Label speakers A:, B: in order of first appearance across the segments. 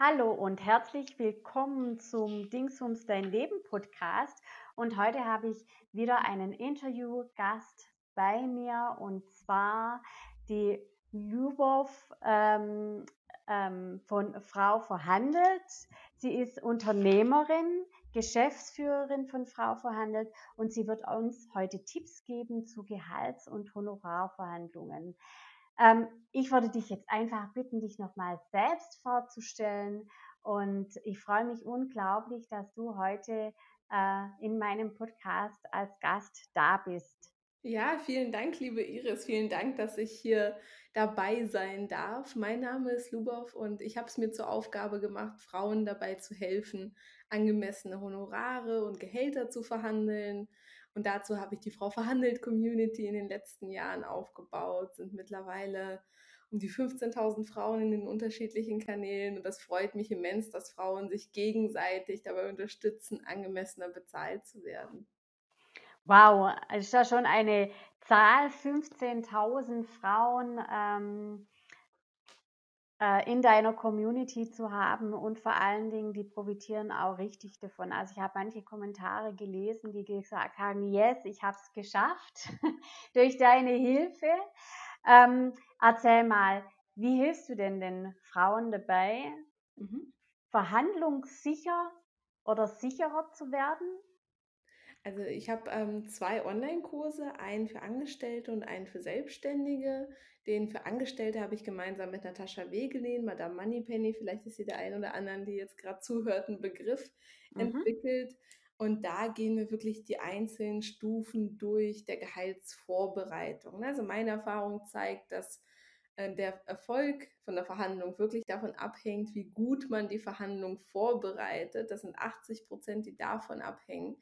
A: Hallo und herzlich willkommen zum Dingsums Dein Leben Podcast. Und heute habe ich wieder einen Interviewgast bei mir und zwar die Ljubov ähm, ähm, von Frau Verhandelt. Sie ist Unternehmerin, Geschäftsführerin von Frau Verhandelt und sie wird uns heute Tipps geben zu Gehalts- und Honorarverhandlungen. Ähm, ich würde dich jetzt einfach bitten, dich nochmal selbst vorzustellen. Und ich freue mich unglaublich, dass du heute äh, in meinem Podcast als Gast da bist.
B: Ja, vielen Dank, liebe Iris. Vielen Dank, dass ich hier dabei sein darf. Mein Name ist Lubov und ich habe es mir zur Aufgabe gemacht, Frauen dabei zu helfen, angemessene Honorare und Gehälter zu verhandeln und dazu habe ich die Frau Verhandelt Community in den letzten Jahren aufgebaut, sind mittlerweile um die 15.000 Frauen in den unterschiedlichen Kanälen. Und das freut mich immens, dass Frauen sich gegenseitig dabei unterstützen, angemessener bezahlt zu werden.
A: Wow, ist da schon eine Zahl, 15.000 Frauen. Ähm äh, in deiner Community zu haben und vor allen Dingen, die profitieren auch richtig davon. Also ich habe manche Kommentare gelesen, die gesagt haben, yes, ich habe es geschafft durch deine Hilfe. Ähm, erzähl mal, wie hilfst du denn den Frauen dabei, mhm. verhandlungssicher oder sicherer zu werden?
B: Also ich habe ähm, zwei Online-Kurse, einen für Angestellte und einen für Selbstständige. Den für Angestellte habe ich gemeinsam mit Natascha Wegelin, Madame Moneypenny, vielleicht ist sie der ein oder anderen, die jetzt gerade zuhört, ein Begriff mhm. entwickelt. Und da gehen wir wirklich die einzelnen Stufen durch der Gehaltsvorbereitung. Also meine Erfahrung zeigt, dass äh, der Erfolg von der Verhandlung wirklich davon abhängt, wie gut man die Verhandlung vorbereitet. Das sind 80 Prozent, die davon abhängen.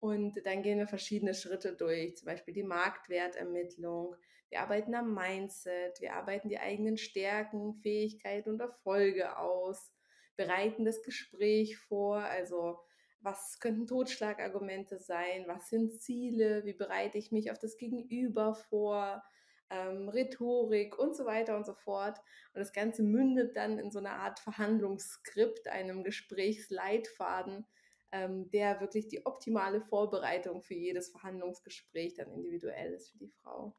B: Und dann gehen wir verschiedene Schritte durch, zum Beispiel die Marktwertermittlung. Wir arbeiten am Mindset, wir arbeiten die eigenen Stärken, Fähigkeiten und Erfolge aus, bereiten das Gespräch vor, also was könnten Totschlagargumente sein, was sind Ziele, wie bereite ich mich auf das Gegenüber vor, ähm, Rhetorik und so weiter und so fort. Und das Ganze mündet dann in so eine Art Verhandlungsskript, einem Gesprächsleitfaden, ähm, der wirklich die optimale Vorbereitung für jedes Verhandlungsgespräch dann individuell ist für die Frau.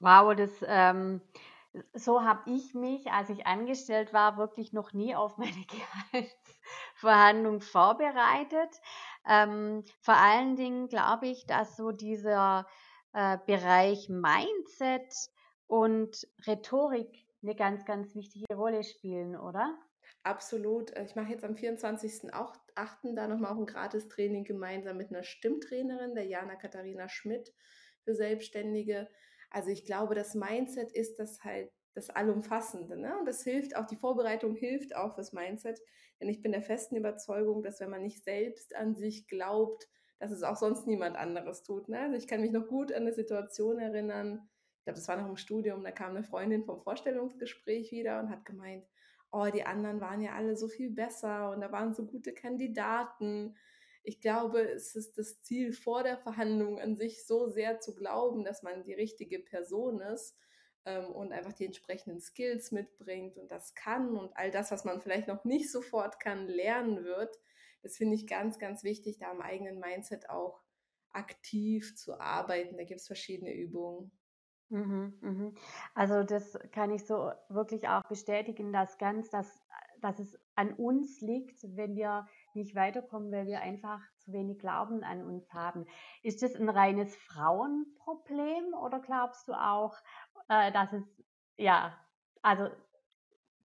A: Wow, das ähm, so habe ich mich, als ich angestellt war, wirklich noch nie auf meine Gehaltsverhandlung vorbereitet. Ähm, vor allen Dingen glaube ich, dass so dieser äh, Bereich Mindset und Rhetorik eine ganz, ganz wichtige Rolle spielen, oder?
B: Absolut. Äh, ich mache jetzt am 24.08. da nochmal auch ein Gratis-Training gemeinsam mit einer Stimmtrainerin, der Jana Katharina Schmidt, für Selbstständige. Also ich glaube, das Mindset ist das halt das Allumfassende. Ne? Und das hilft auch, die Vorbereitung hilft auch fürs Mindset. Denn ich bin der festen Überzeugung, dass wenn man nicht selbst an sich glaubt, dass es auch sonst niemand anderes tut. Ne? Also ich kann mich noch gut an eine Situation erinnern, ich glaube, das war noch im Studium, da kam eine Freundin vom Vorstellungsgespräch wieder und hat gemeint, oh, die anderen waren ja alle so viel besser und da waren so gute Kandidaten. Ich glaube, es ist das Ziel vor der Verhandlung an sich so sehr zu glauben, dass man die richtige Person ist ähm, und einfach die entsprechenden Skills mitbringt und das kann und all das, was man vielleicht noch nicht sofort kann, lernen wird. Das finde ich ganz, ganz wichtig, da am eigenen Mindset auch aktiv zu arbeiten. Da gibt es verschiedene Übungen.
A: Mhm, mhm. Also das kann ich so wirklich auch bestätigen, dass ganz, dass, dass es an uns liegt, wenn wir nicht weiterkommen, weil wir einfach zu wenig Glauben an uns haben. Ist das ein reines Frauenproblem oder glaubst du auch, äh, dass es, ja, also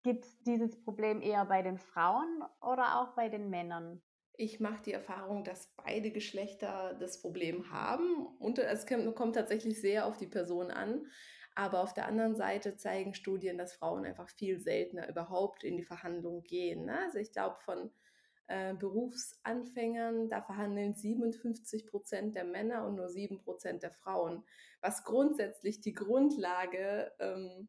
A: gibt es dieses Problem eher bei den Frauen oder auch bei den Männern?
B: Ich mache die Erfahrung, dass beide Geschlechter das Problem haben. Und es kommt tatsächlich sehr auf die Person an. Aber auf der anderen Seite zeigen Studien, dass Frauen einfach viel seltener überhaupt in die Verhandlungen gehen. Ne? Also ich glaube, von äh, Berufsanfängern, da verhandeln 57 Prozent der Männer und nur 7 Prozent der Frauen, was grundsätzlich die Grundlage ähm,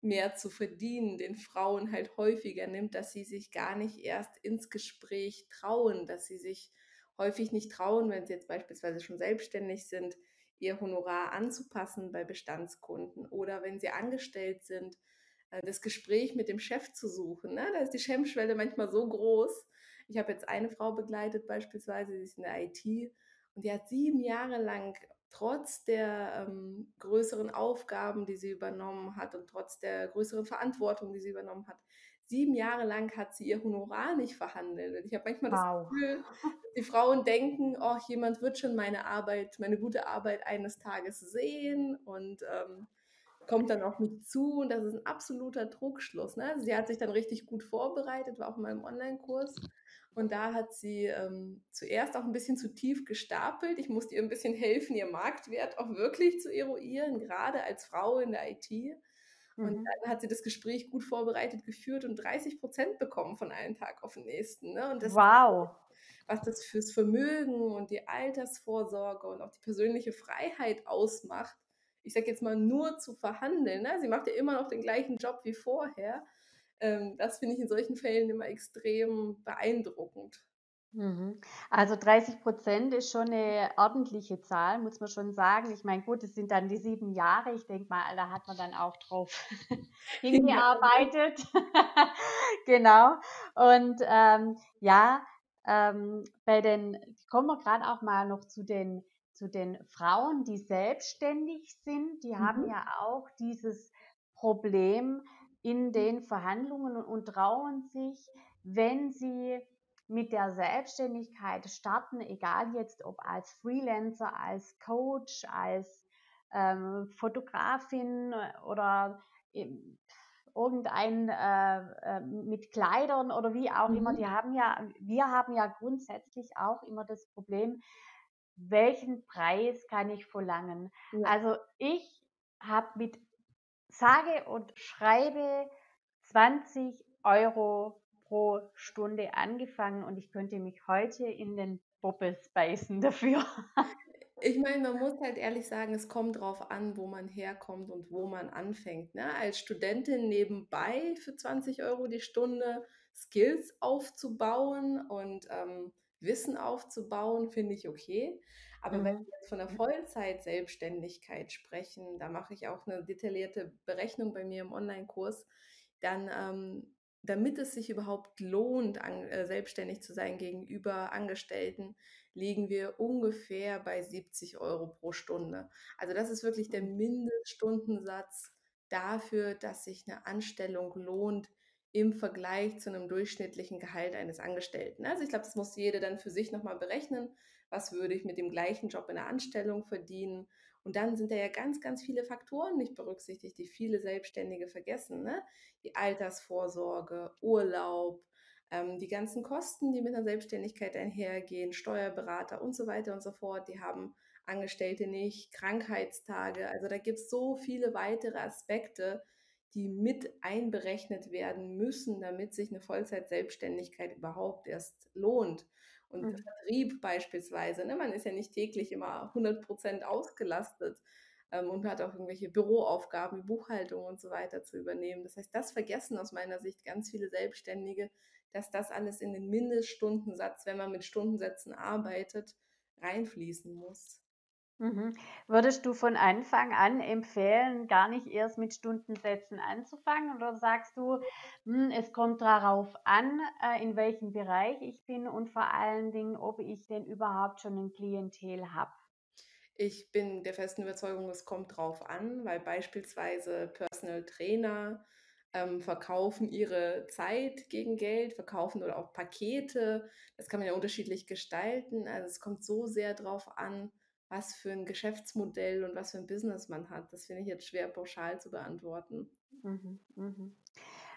B: mehr zu verdienen, den Frauen halt häufiger nimmt, dass sie sich gar nicht erst ins Gespräch trauen, dass sie sich häufig nicht trauen, wenn sie jetzt beispielsweise schon selbstständig sind, ihr Honorar anzupassen bei Bestandskunden oder wenn sie angestellt sind, äh, das Gespräch mit dem Chef zu suchen. Ne? Da ist die Hemmschwelle manchmal so groß. Ich habe jetzt eine Frau begleitet beispielsweise, die ist in der IT und die hat sieben Jahre lang trotz der ähm, größeren Aufgaben, die sie übernommen hat und trotz der größeren Verantwortung, die sie übernommen hat, sieben Jahre lang hat sie ihr Honorar nicht verhandelt. Und ich habe manchmal wow. das Gefühl, die Frauen denken, oh, jemand wird schon meine Arbeit, meine gute Arbeit eines Tages sehen und ähm, kommt dann auf mich zu. Und das ist ein absoluter Druckschluss. Ne? Also sie hat sich dann richtig gut vorbereitet, war auch in meinem Online-Kurs. Und da hat sie ähm, zuerst auch ein bisschen zu tief gestapelt. Ich musste ihr ein bisschen helfen, ihr Marktwert auch wirklich zu eruieren, gerade als Frau in der IT. Und mhm. dann hat sie das Gespräch gut vorbereitet geführt und 30 Prozent bekommen von einem Tag auf den nächsten. Ne? Und das
A: wow.
B: was das fürs Vermögen und die Altersvorsorge und auch die persönliche Freiheit ausmacht. Ich sage jetzt mal nur zu verhandeln. Ne? Sie macht ja immer noch den gleichen Job wie vorher. Ähm, das finde ich in solchen Fällen immer extrem beeindruckend.
A: Mhm. Also 30 Prozent ist schon eine ordentliche Zahl, muss man schon sagen. Ich meine, gut, es sind dann die sieben Jahre. Ich denke mal, da hat man dann auch drauf hingearbeitet. genau. Und ähm, ja, ähm, bei den, kommen wir gerade auch mal noch zu den, zu den Frauen, die selbstständig sind. Die mhm. haben ja auch dieses Problem in den Verhandlungen und, trauen sich, wenn sie mit der Selbstständigkeit starten, egal jetzt ob als Freelancer, als Coach, als ähm, Fotografin oder irgendein äh, äh, mit Kleidern oder wie auch mhm. immer, die haben ja, wir haben ja grundsätzlich auch immer das Problem, welchen Preis kann ich verlangen? Ja. Also ich habe mit sage und schreibe 20 Euro pro Stunde angefangen und ich könnte mich heute in den Bobbes beißen dafür.
B: Ich meine, man muss halt ehrlich sagen, es kommt drauf an, wo man herkommt und wo man anfängt. Ne? Als Studentin nebenbei für 20 Euro die Stunde Skills aufzubauen und ähm, Wissen aufzubauen, finde ich okay. Aber mhm. wenn wir jetzt von der Vollzeit-Selbstständigkeit sprechen, da mache ich auch eine detaillierte Berechnung bei mir im Online-Kurs, dann ähm, damit es sich überhaupt lohnt, an, äh, selbstständig zu sein gegenüber Angestellten, liegen wir ungefähr bei 70 Euro pro Stunde. Also das ist wirklich der mhm. Mindeststundensatz dafür, dass sich eine Anstellung lohnt im Vergleich zu einem durchschnittlichen Gehalt eines Angestellten. Also ich glaube, das muss jeder dann für sich nochmal berechnen. Was würde ich mit dem gleichen Job in der Anstellung verdienen? Und dann sind da ja ganz, ganz viele Faktoren nicht berücksichtigt, die viele Selbstständige vergessen. Ne? Die Altersvorsorge, Urlaub, ähm, die ganzen Kosten, die mit einer Selbstständigkeit einhergehen, Steuerberater und so weiter und so fort, die haben Angestellte nicht, Krankheitstage. Also da gibt es so viele weitere Aspekte, die mit einberechnet werden müssen, damit sich eine Vollzeit-Selbstständigkeit überhaupt erst lohnt. Und mhm. Vertrieb beispielsweise, ne? man ist ja nicht täglich immer 100 Prozent ausgelastet ähm, und hat auch irgendwelche Büroaufgaben, Buchhaltung und so weiter zu übernehmen. Das heißt, das vergessen aus meiner Sicht ganz viele Selbstständige, dass das alles in den Mindeststundensatz, wenn man mit Stundensätzen arbeitet, reinfließen muss.
A: Mhm. Würdest du von Anfang an empfehlen, gar nicht erst mit Stundensätzen anzufangen oder sagst du, hm, es kommt darauf an, äh, in welchem Bereich ich bin und vor allen Dingen, ob ich denn überhaupt schon ein Klientel habe?
B: Ich bin der festen Überzeugung, es kommt darauf an, weil beispielsweise Personal Trainer ähm, verkaufen ihre Zeit gegen Geld, verkaufen oder auch Pakete. Das kann man ja unterschiedlich gestalten. Also es kommt so sehr darauf an, was für ein Geschäftsmodell und was für ein Business man hat. Das finde ich jetzt schwer pauschal zu beantworten.
A: Mhm, mhm.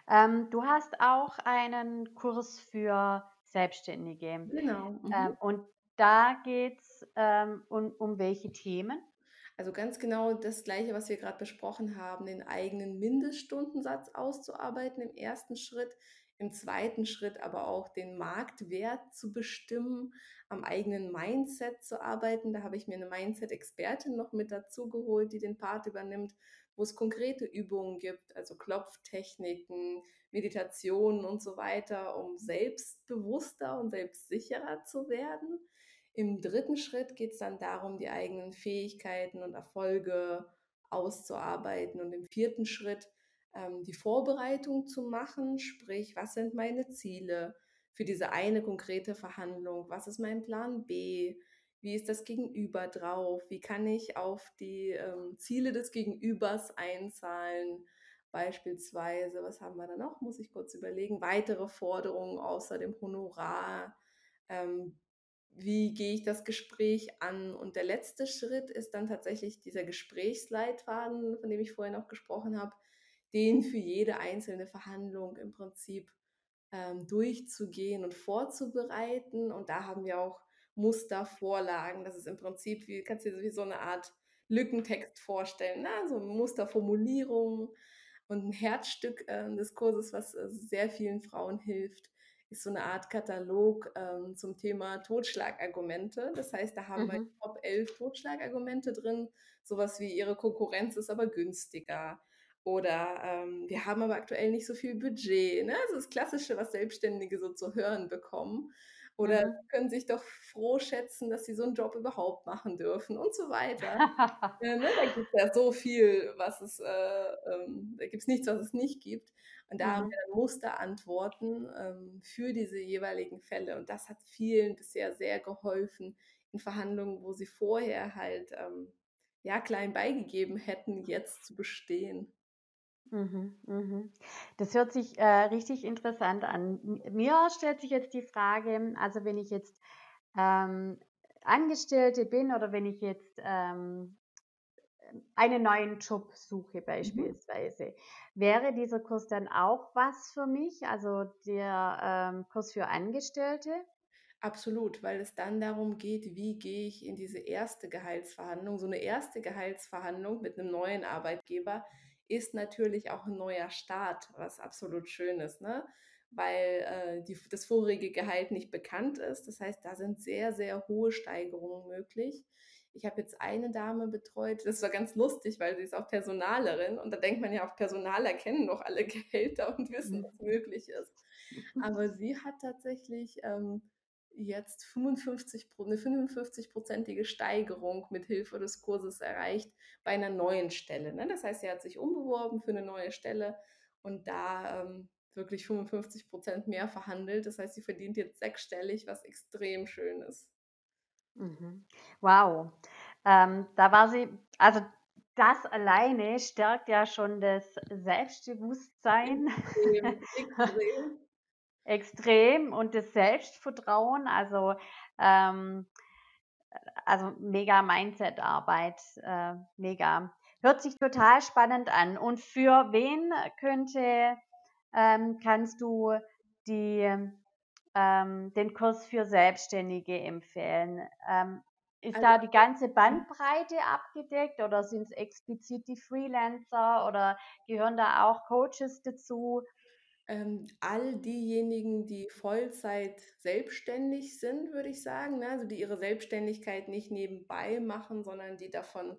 A: Ähm, du hast auch einen Kurs für Selbstständige.
B: Genau.
A: Mhm. Ähm, und da geht es ähm, um, um welche Themen?
B: Also ganz genau das Gleiche, was wir gerade besprochen haben, den eigenen Mindeststundensatz auszuarbeiten im ersten Schritt, im zweiten Schritt aber auch den Marktwert zu bestimmen, am eigenen Mindset zu arbeiten. Da habe ich mir eine Mindset-Expertin noch mit dazu geholt, die den Part übernimmt, wo es konkrete Übungen gibt, also Klopftechniken, Meditationen und so weiter, um selbstbewusster und selbstsicherer zu werden. Im dritten Schritt geht es dann darum, die eigenen Fähigkeiten und Erfolge auszuarbeiten. Und im vierten Schritt ähm, die Vorbereitung zu machen, sprich, was sind meine Ziele für diese eine konkrete Verhandlung, was ist mein Plan B, wie ist das Gegenüber drauf, wie kann ich auf die ähm, Ziele des Gegenübers einzahlen, beispielsweise, was haben wir da noch, muss ich kurz überlegen, weitere Forderungen außer dem Honorar, ähm, wie gehe ich das Gespräch an? Und der letzte Schritt ist dann tatsächlich dieser Gesprächsleitfaden, von dem ich vorher noch gesprochen habe, den für jede einzelne Verhandlung im Prinzip ähm, durchzugehen und vorzubereiten. Und da haben wir auch Mustervorlagen. Das ist im Prinzip, wie kannst du dir wie so eine Art Lückentext vorstellen, ne? so Musterformulierungen. Und ein Herzstück äh, des Kurses, was äh, sehr vielen Frauen hilft, ist so eine Art Katalog ähm, zum Thema Totschlagargumente. Das heißt, da haben mhm. wir Top 11 Totschlagargumente drin. Sowas wie ihre Konkurrenz ist aber günstiger. Oder ähm, wir haben aber aktuell nicht so viel Budget. Ne? Also das Klassische, was Selbstständige so zu hören bekommen. Oder mhm. können sich doch froh schätzen, dass sie so einen Job überhaupt machen dürfen und so weiter. ja, ne? Da gibt es ja so viel, was es, äh, ähm, da gibt es nichts, was es nicht gibt. Und da mhm. haben wir dann Musterantworten ähm, für diese jeweiligen Fälle. Und das hat vielen bisher sehr geholfen in Verhandlungen, wo sie vorher halt ähm, ja klein beigegeben hätten, jetzt zu bestehen.
A: Mhm, mhm. Das hört sich äh, richtig interessant an. Mir stellt sich jetzt die Frage, also wenn ich jetzt ähm, Angestellte bin oder wenn ich jetzt ähm, einen neuen Job suche mhm. beispielsweise, mhm. wäre dieser Kurs dann auch was für mich, also der ähm, Kurs für Angestellte?
B: Absolut, weil es dann darum geht, wie gehe ich in diese erste Gehaltsverhandlung. So eine erste Gehaltsverhandlung mit einem neuen Arbeitgeber ist natürlich auch ein neuer Start, was absolut schön ist, ne? weil äh, die, das vorige Gehalt nicht bekannt ist. Das heißt, da sind sehr, sehr hohe Steigerungen möglich. Ich habe jetzt eine Dame betreut, das war ganz lustig, weil sie ist auch Personalerin und da denkt man ja, auch Personaler kennen doch alle Gehälter und wissen, was möglich ist. Aber sie hat tatsächlich ähm, jetzt 55, eine 55-prozentige Steigerung mit Hilfe des Kurses erreicht bei einer neuen Stelle. Ne? Das heißt, sie hat sich umbeworben für eine neue Stelle und da ähm, wirklich 55 Prozent mehr verhandelt. Das heißt, sie verdient jetzt sechsstellig, was extrem schön ist.
A: Mhm. Wow. Ähm, da war sie, also das alleine stärkt ja schon das Selbstbewusstsein. Extrem, extrem extrem und das Selbstvertrauen, also ähm, also mega Mindset-Arbeit, äh, mega. Hört sich total spannend an. Und für wen könnte, ähm, kannst du die, ähm, den Kurs für Selbstständige empfehlen? Ähm, ist also, da die ganze Bandbreite abgedeckt oder sind es explizit die Freelancer oder gehören da auch Coaches dazu?
B: Ähm, all diejenigen, die Vollzeit selbstständig sind, würde ich sagen, ne? also die ihre Selbstständigkeit nicht nebenbei machen, sondern die davon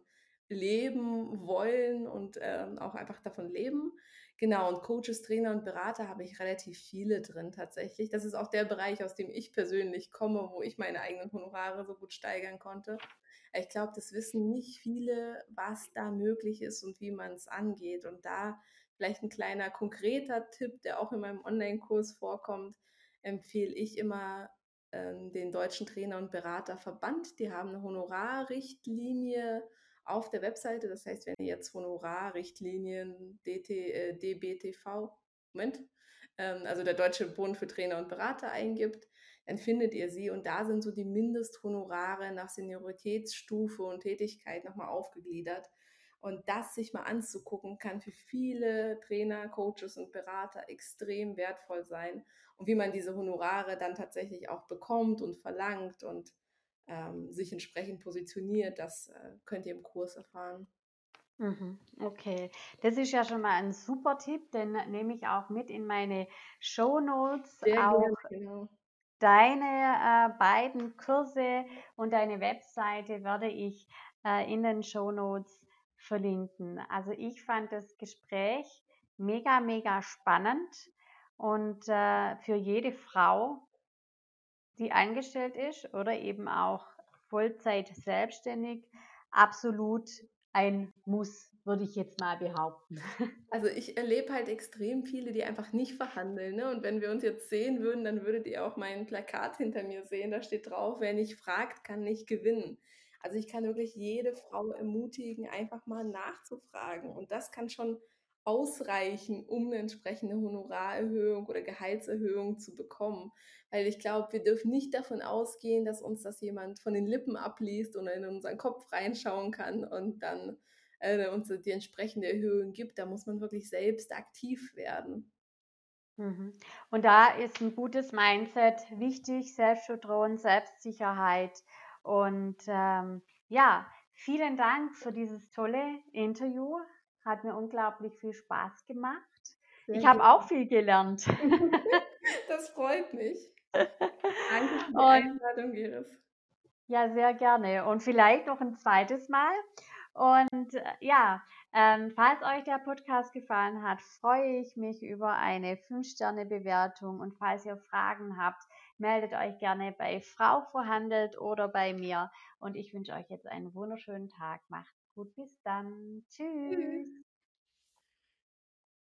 B: leben wollen und ähm, auch einfach davon leben. Genau, und Coaches, Trainer und Berater habe ich relativ viele drin tatsächlich. Das ist auch der Bereich, aus dem ich persönlich komme, wo ich meine eigenen Honorare so gut steigern konnte. Ich glaube, das wissen nicht viele, was da möglich ist und wie man es angeht. Und da Vielleicht ein kleiner konkreter Tipp, der auch in meinem Online-Kurs vorkommt, empfehle ich immer ähm, den Deutschen Trainer- und Beraterverband. Die haben eine Honorarrichtlinie auf der Webseite. Das heißt, wenn ihr jetzt Honorarrichtlinien DT, äh, DBTV, Moment, ähm, also der Deutsche Bund für Trainer und Berater eingibt, dann findet ihr sie und da sind so die Mindesthonorare nach Senioritätsstufe und Tätigkeit nochmal aufgegliedert. Und das sich mal anzugucken, kann für viele Trainer, Coaches und Berater extrem wertvoll sein. Und wie man diese Honorare dann tatsächlich auch bekommt und verlangt und ähm, sich entsprechend positioniert, das äh, könnt ihr im Kurs erfahren.
A: Mhm, okay, das ist ja schon mal ein super Tipp, den nehme ich auch mit in meine Show Notes. Auch genau. Deine äh, beiden Kurse und deine Webseite werde ich äh, in den Show Notes verlinken. Also ich fand das Gespräch mega, mega spannend und äh, für jede Frau, die angestellt ist oder eben auch Vollzeit selbstständig, absolut ein Muss, würde ich jetzt mal behaupten.
B: Also ich erlebe halt extrem viele, die einfach nicht verhandeln. Ne? Und wenn wir uns jetzt sehen würden, dann würdet ihr auch mein Plakat hinter mir sehen. Da steht drauf, wer nicht fragt, kann nicht gewinnen. Also ich kann wirklich jede Frau ermutigen, einfach mal nachzufragen. Und das kann schon ausreichen, um eine entsprechende Honorarerhöhung oder Gehaltserhöhung zu bekommen. Weil ich glaube, wir dürfen nicht davon ausgehen, dass uns das jemand von den Lippen abliest oder in unseren Kopf reinschauen kann und dann äh, uns die entsprechende Erhöhung gibt. Da muss man wirklich selbst aktiv werden.
A: Mhm. Und da ist ein gutes Mindset wichtig, Selbstvertrauen, Selbstsicherheit. Und ähm, ja, vielen Dank für dieses tolle Interview. Hat mir unglaublich viel Spaß gemacht. Sehr ich habe auch viel gelernt.
B: das freut mich. Danke für die Und, Einladung, Iris.
A: Ja, sehr gerne. Und vielleicht noch ein zweites Mal. Und äh, ja, ähm, falls euch der Podcast gefallen hat, freue ich mich über eine 5-Sterne-Bewertung. Und falls ihr Fragen habt, meldet euch gerne bei Frau Verhandelt oder bei mir. Und ich wünsche euch jetzt einen wunderschönen Tag. Macht's gut, bis dann. Tschüss. Tschüss.